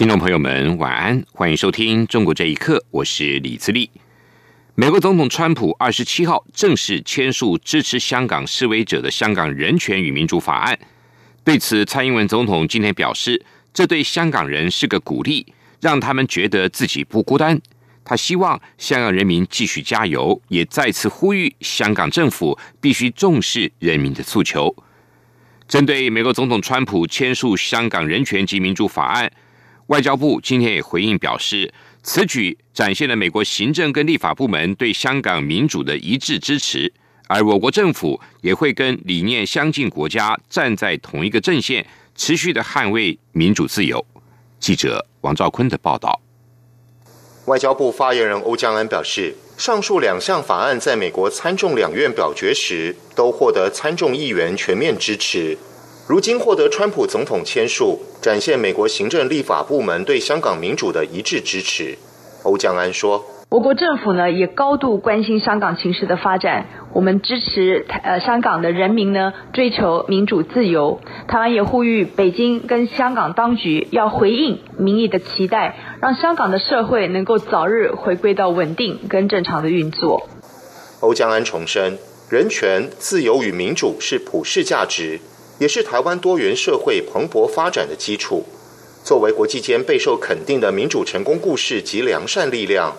听众朋友们，晚安，欢迎收听《中国这一刻》，我是李自立。美国总统川普二十七号正式签署支持香港示威者的《香港人权与民主法案》。对此，蔡英文总统今天表示，这对香港人是个鼓励，让他们觉得自己不孤单。他希望香港人民继续加油，也再次呼吁香港政府必须重视人民的诉求。针对美国总统川普签署《香港人权及民主法案》。外交部今天也回应表示，此举展现了美国行政跟立法部门对香港民主的一致支持，而我国政府也会跟理念相近国家站在同一个阵线，持续的捍卫民主自由。记者王兆坤的报道。外交部发言人欧江安表示，上述两项法案在美国参众两院表决时，都获得参众议员全面支持。如今获得川普总统签署，展现美国行政立法部门对香港民主的一致支持。欧江安说：“我国政府呢也高度关心香港情势的发展，我们支持呃香港的人民呢追求民主自由。台湾也呼吁北京跟香港当局要回应民意的期待，让香港的社会能够早日回归到稳定跟正常的运作。”欧江安重申，人权、自由与民主是普世价值。也是台湾多元社会蓬勃发展的基础。作为国际间备受肯定的民主成功故事及良善力量，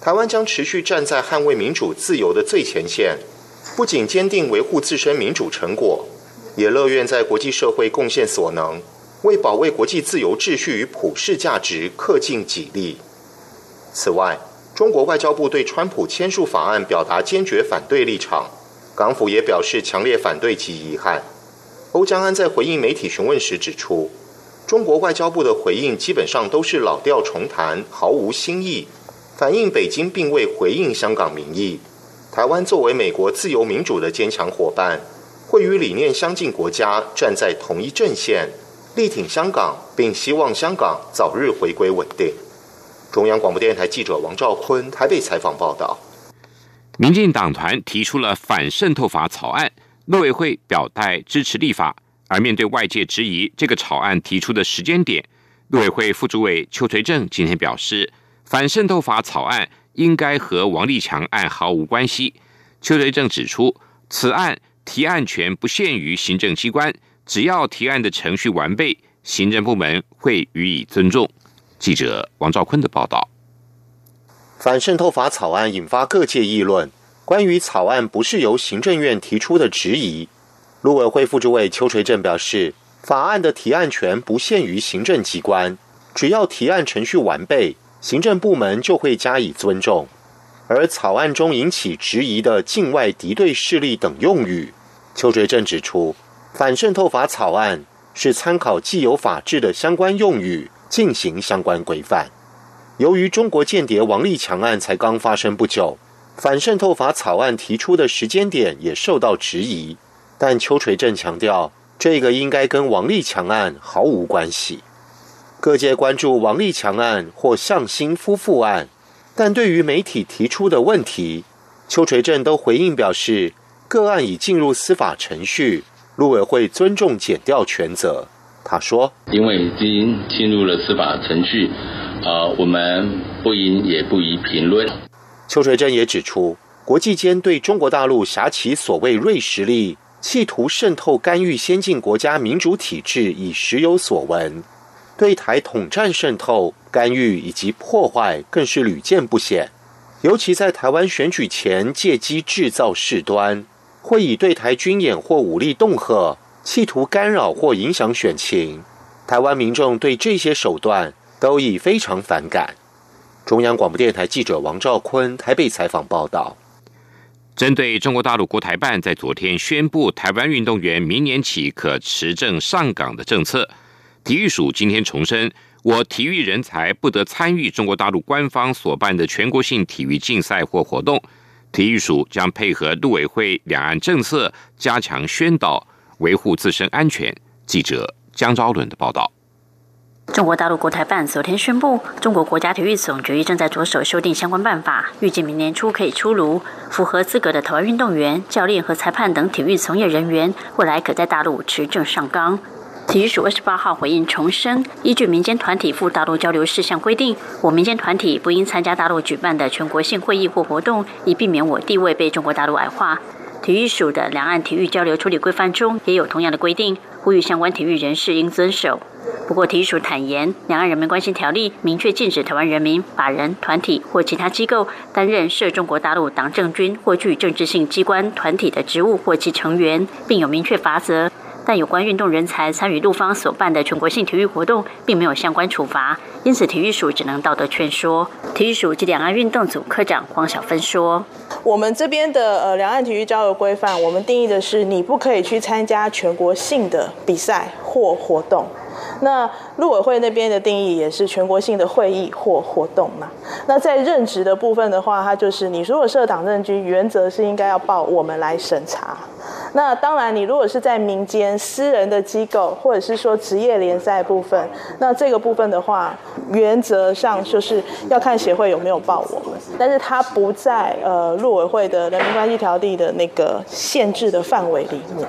台湾将持续站在捍卫民主自由的最前线，不仅坚定维护自身民主成果，也乐愿在国际社会贡献所能，为保卫国际自由秩序与普世价值恪尽己力。此外，中国外交部对川普签署法案表达坚决反对立场，港府也表示强烈反对及遗憾。欧江安在回应媒体询问时指出，中国外交部的回应基本上都是老调重弹，毫无新意，反映北京并未回应香港民意。台湾作为美国自由民主的坚强伙伴，会与理念相近国家站在同一阵线，力挺香港，并希望香港早日回归稳定。中央广播电台记者王兆坤台北采访报道。民进党团提出了反渗透法草案。陆委会表态支持立法，而面对外界质疑这个草案提出的时间点，陆委会副主委邱垂正今天表示，反渗透法草案应该和王立强案毫无关系。邱垂正指出，此案提案权不限于行政机关，只要提案的程序完备，行政部门会予以尊重。记者王兆坤的报道。反渗透法草案引发各界议论。关于草案不是由行政院提出的质疑，陆委会副主委邱垂正表示，法案的提案权不限于行政机关，只要提案程序完备，行政部门就会加以尊重。而草案中引起质疑的境外敌对势力等用语，邱垂正指出，反渗透法草案是参考既有法制的相关用语进行相关规范。由于中国间谍王立强案才刚发生不久。反渗透法草案提出的时间点也受到质疑，但邱垂正强调，这个应该跟王立强案毫无关系。各界关注王立强案或向心夫妇案，但对于媒体提出的问题，邱垂正都回应表示，个案已进入司法程序，陆委会尊重减调权责。他说：“因为已经进入了司法程序，呃，我们不应也不宜评论。”邱垂正也指出，国际间对中国大陆挟其所谓锐实力，企图渗透干预先进国家民主体制已时有所闻，对台统战渗透、干预以及破坏更是屡见不鲜。尤其在台湾选举前借机制造事端，会以对台军演或武力恫吓，企图干扰或影响选情。台湾民众对这些手段都已非常反感。中央广播电台记者王兆坤台北采访报道：针对中国大陆国台办在昨天宣布台湾运动员明年起可持证上岗的政策，体育署今天重申，我体育人才不得参与中国大陆官方所办的全国性体育竞赛或活动。体育署将配合陆委会两岸政策，加强宣导，维护自身安全。记者江昭伦的报道。中国大陆国台办昨天宣布，中国国家体育总局正在着手修订相关办法，预计明年初可以出炉。符合资格的台湾运动员、教练和裁判等体育从业人员，未来可在大陆持证上岗。体育署二十八号回应重申，依据民间团体赴大陆交流事项规定，我民间团体不应参加大陆举办的全国性会议或活动，以避免我地位被中国大陆矮化。体育署的两岸体育交流处理规范中也有同样的规定，呼吁相关体育人士应遵守。不过，体育署坦言，《两岸人民关系条例》明确禁止台湾人民、法人、团体或其他机构担任涉中国大陆党政军或具政治性机关、团体的职务或其成员，并有明确法则。但有关运动人才参与陆方所办的全国性体育活动，并没有相关处罚，因此体育署只能道德劝说。体育署及两岸运动组科长黄小芬说：“我们这边的呃两岸体育交流规范，我们定义的是你不可以去参加全国性的比赛或活动。”那陆委会那边的定义也是全国性的会议或活动嘛？那在任职的部分的话，它就是你如果设党政军，原则是应该要报我们来审查。那当然，你如果是在民间私人的机构，或者是说职业联赛部分，那这个部分的话，原则上就是要看协会有没有报我们，但是它不在呃陆委会的人民关系条例的那个限制的范围里面。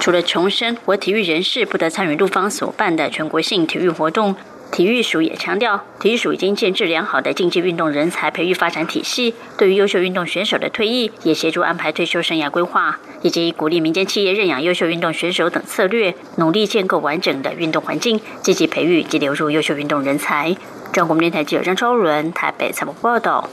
除了重申，我体育人士不得参与陆方所办的全国性体育活动。体育署也强调，体育署已经建制良好的竞技运动人才培育发展体系，对于优秀运动选手的退役，也协助安排退休生涯规划，以及鼓励民间企业认养优秀运动选手等策略，努力建构完整的运动环境，积极培育及留住优秀运动人才。中国电台记者张超伦台北采访报道。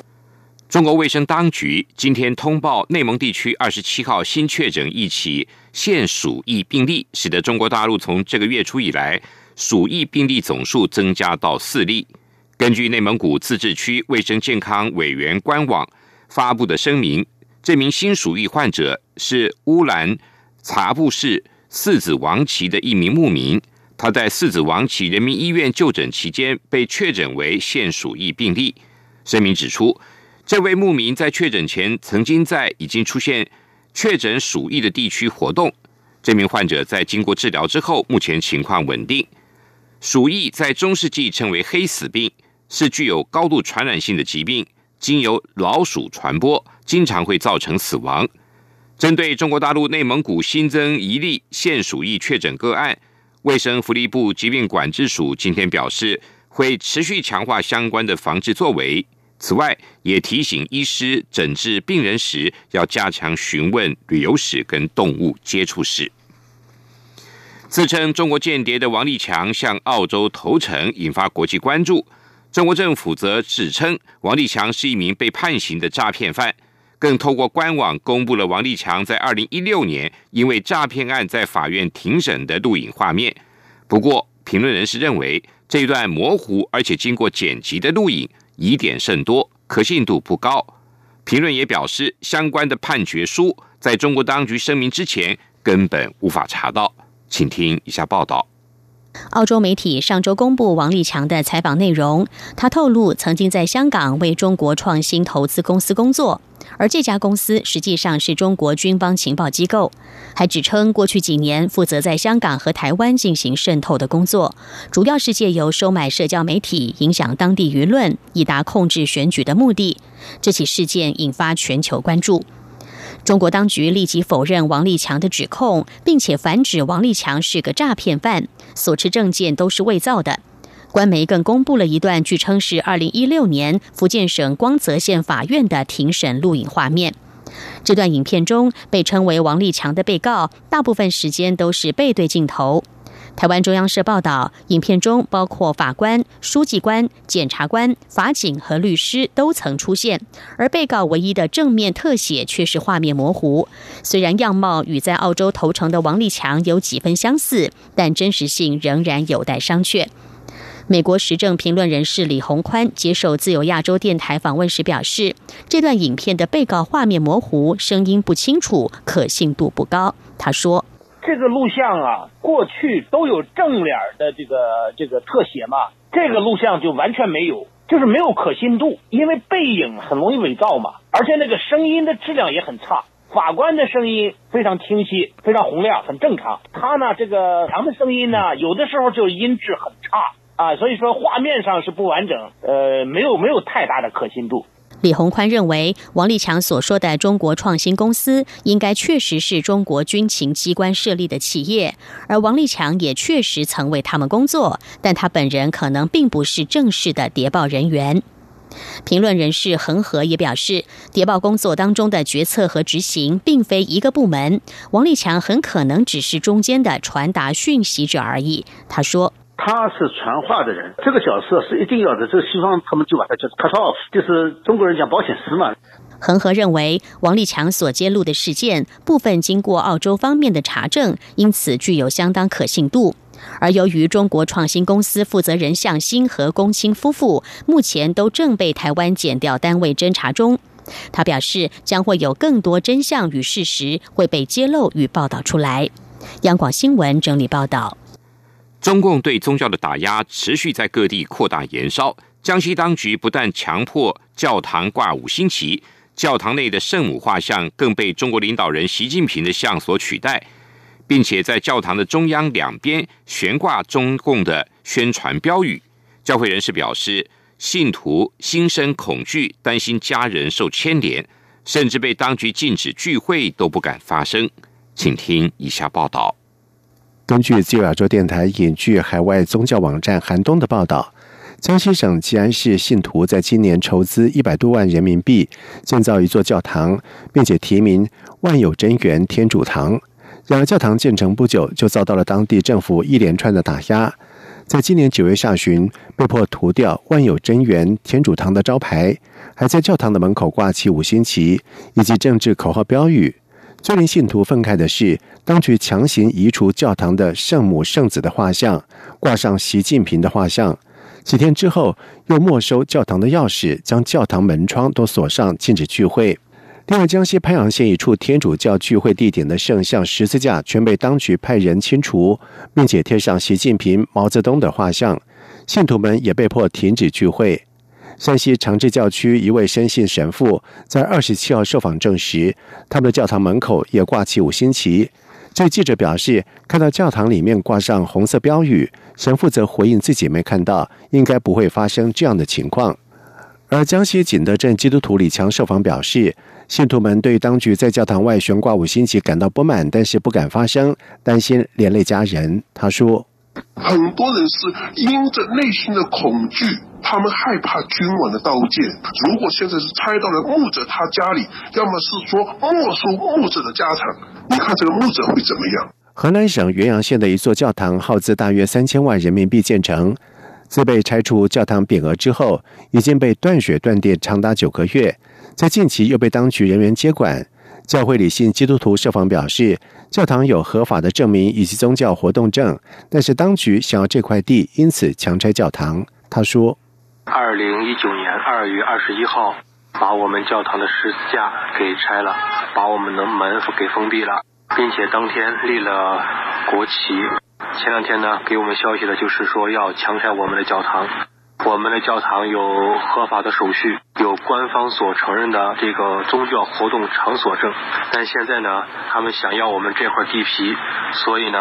中国卫生当局今天通报，内蒙地区二十七号新确诊一起现鼠疫病例，使得中国大陆从这个月初以来。鼠疫病例总数增加到四例。根据内蒙古自治区卫生健康委员官网发布的声明，这名新鼠疫患者是乌兰察布市四子王旗的一名牧民。他在四子王旗人民医院就诊期间被确诊为现鼠疫病例。声明指出，这位牧民在确诊前曾经在已经出现确诊鼠疫的地区活动。这名患者在经过治疗之后，目前情况稳定。鼠疫在中世纪称为黑死病，是具有高度传染性的疾病，经由老鼠传播，经常会造成死亡。针对中国大陆内蒙古新增一例现鼠疫确诊个案，卫生福利部疾病管制署今天表示，会持续强化相关的防治作为。此外，也提醒医师诊治病人时，要加强询问旅游史跟动物接触史。自称中国间谍的王立强向澳洲投诚，引发国际关注。中国政府则指称王立强是一名被判刑的诈骗犯，更透过官网公布了王立强在二零一六年因为诈骗案在法院庭审的录影画面。不过，评论人士认为这段模糊而且经过剪辑的录影疑点甚多，可信度不高。评论也表示，相关的判决书在中国当局声明之前根本无法查到。请听以下报道。澳洲媒体上周公布王立强的采访内容，他透露曾经在香港为中国创新投资公司工作，而这家公司实际上是中国军方情报机构。还指称过去几年负责在香港和台湾进行渗透的工作，主要是借由收买社交媒体，影响当地舆论，以达控制选举的目的。这起事件引发全球关注。中国当局立即否认王立强的指控，并且反指王立强是个诈骗犯，所持证件都是伪造的。官媒更公布了一段据称是二零一六年福建省光泽县法院的庭审录影画面。这段影片中被称为王立强的被告，大部分时间都是背对镜头。台湾中央社报道，影片中包括法官、书记官、检察官、法警和律师都曾出现，而被告唯一的正面特写却是画面模糊。虽然样貌与在澳洲投诚的王立强有几分相似，但真实性仍然有待商榷。美国时政评论人士李宏宽接受自由亚洲电台访问时表示，这段影片的被告画面模糊，声音不清楚，可信度不高。他说。这个录像啊，过去都有正脸的这个这个特写嘛，这个录像就完全没有，就是没有可信度，因为背影很容易伪造嘛，而且那个声音的质量也很差。法官的声音非常清晰，非常洪亮，很正常。他呢，这个强的声音呢，有的时候就音质很差啊，所以说画面上是不完整，呃，没有没有太大的可信度。李鸿宽认为，王立强所说的中国创新公司应该确实是中国军情机关设立的企业，而王立强也确实曾为他们工作，但他本人可能并不是正式的谍报人员。评论人士恒河也表示，谍报工作当中的决策和执行并非一个部门，王立强很可能只是中间的传达讯息者而已。他说。他是传话的人，这个角色是一定要的。这个西方他们就把它叫 cut off，就是中国人讲保险丝嘛。恒河认为，王立强所揭露的事件部分经过澳洲方面的查证，因此具有相当可信度。而由于中国创新公司负责人向新和龚清夫妇目前都正被台湾检调单位侦查中，他表示将会有更多真相与事实会被揭露与报道出来。央广新闻整理报道。中共对宗教的打压持续在各地扩大延烧。江西当局不但强迫教堂挂五星旗，教堂内的圣母画像更被中国领导人习近平的像所取代，并且在教堂的中央两边悬挂中共的宣传标语。教会人士表示，信徒心生恐惧，担心家人受牵连，甚至被当局禁止聚会都不敢发声。请听以下报道。根据自由亚洲电台引据海外宗教网站寒冬的报道，江西省吉安市信徒在今年筹资一百多万人民币建造一座教堂，并且题名“万有真源天主堂”。然而，教堂建成不久就遭到了当地政府一连串的打压，在今年九月下旬被迫涂掉“万有真源天主堂”的招牌，还在教堂的门口挂起五星旗以及政治口号标语。最令信徒愤慨的是，当局强行移除教堂的圣母圣子的画像，挂上习近平的画像。几天之后，又没收教堂的钥匙，将教堂门窗都锁上，禁止聚会。另外，江西潘阳县一处天主教聚会地点的圣像十字架全被当局派人清除，并且贴上习近平、毛泽东的画像，信徒们也被迫停止聚会。山西长治教区一位深信神父在二十七号受访证实，他们的教堂门口也挂起五星旗。这记者表示，看到教堂里面挂上红色标语，神父则回应自己没看到，应该不会发生这样的情况。而江西景德镇基督徒李强受访表示，信徒们对当局在教堂外悬挂五星旗感到不满，但是不敢发声，担心连累家人。他说。很多人是因着内心的恐惧，他们害怕君王的刀剑。如果现在是猜到了牧者他家里，要么是说没收牧者的家产，你看这个牧者会怎么样？河南省原阳县的一座教堂耗资大约三千万人民币建成，自被拆除教堂匾额之后，已经被断水断电长达九个月，在近期又被当局人员接管。教会理性基督徒设访表示，教堂有合法的证明以及宗教活动证，但是当局想要这块地，因此强拆教堂。他说：“二零一九年二月二十一号，把我们教堂的十字架给拆了，把我们的门给封闭了，并且当天立了国旗。前两天呢，给我们消息的就是说要强拆我们的教堂。”我们的教堂有合法的手续，有官方所承认的这个宗教活动场所证，但现在呢，他们想要我们这块地皮，所以呢，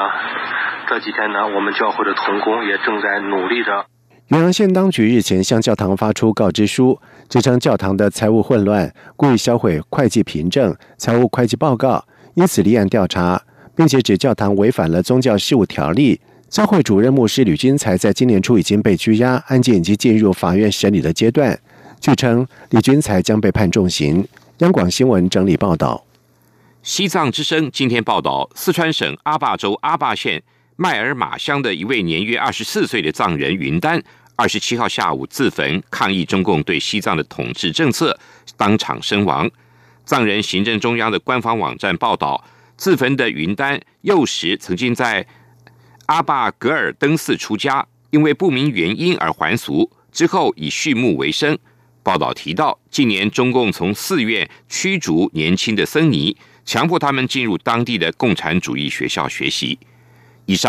这几天呢，我们教会的童工也正在努力着。元阳县当局日前向教堂发出告知书，指称教堂的财务混乱，故意销毁会计凭证、财务会计报告，因此立案调查，并且指教堂违反了宗教事务条例。教会主任牧师吕军才在今年初已经被拘押，案件已经进入法院审理的阶段。据称，李军才将被判重刑。央广新闻整理报道。西藏之声今天报道，四川省阿坝州阿坝县麦尔玛乡的一位年约二十四岁的藏人云丹，二十七号下午自焚抗议中共对西藏的统治政策，当场身亡。藏人行政中央的官方网站报道，自焚的云丹幼时曾经在。阿坝格尔登寺出家，因为不明原因而还俗，之后以畜牧为生。报道提到，近年中共从寺院驱逐年轻的僧尼，强迫他们进入当地的共产主义学校学习。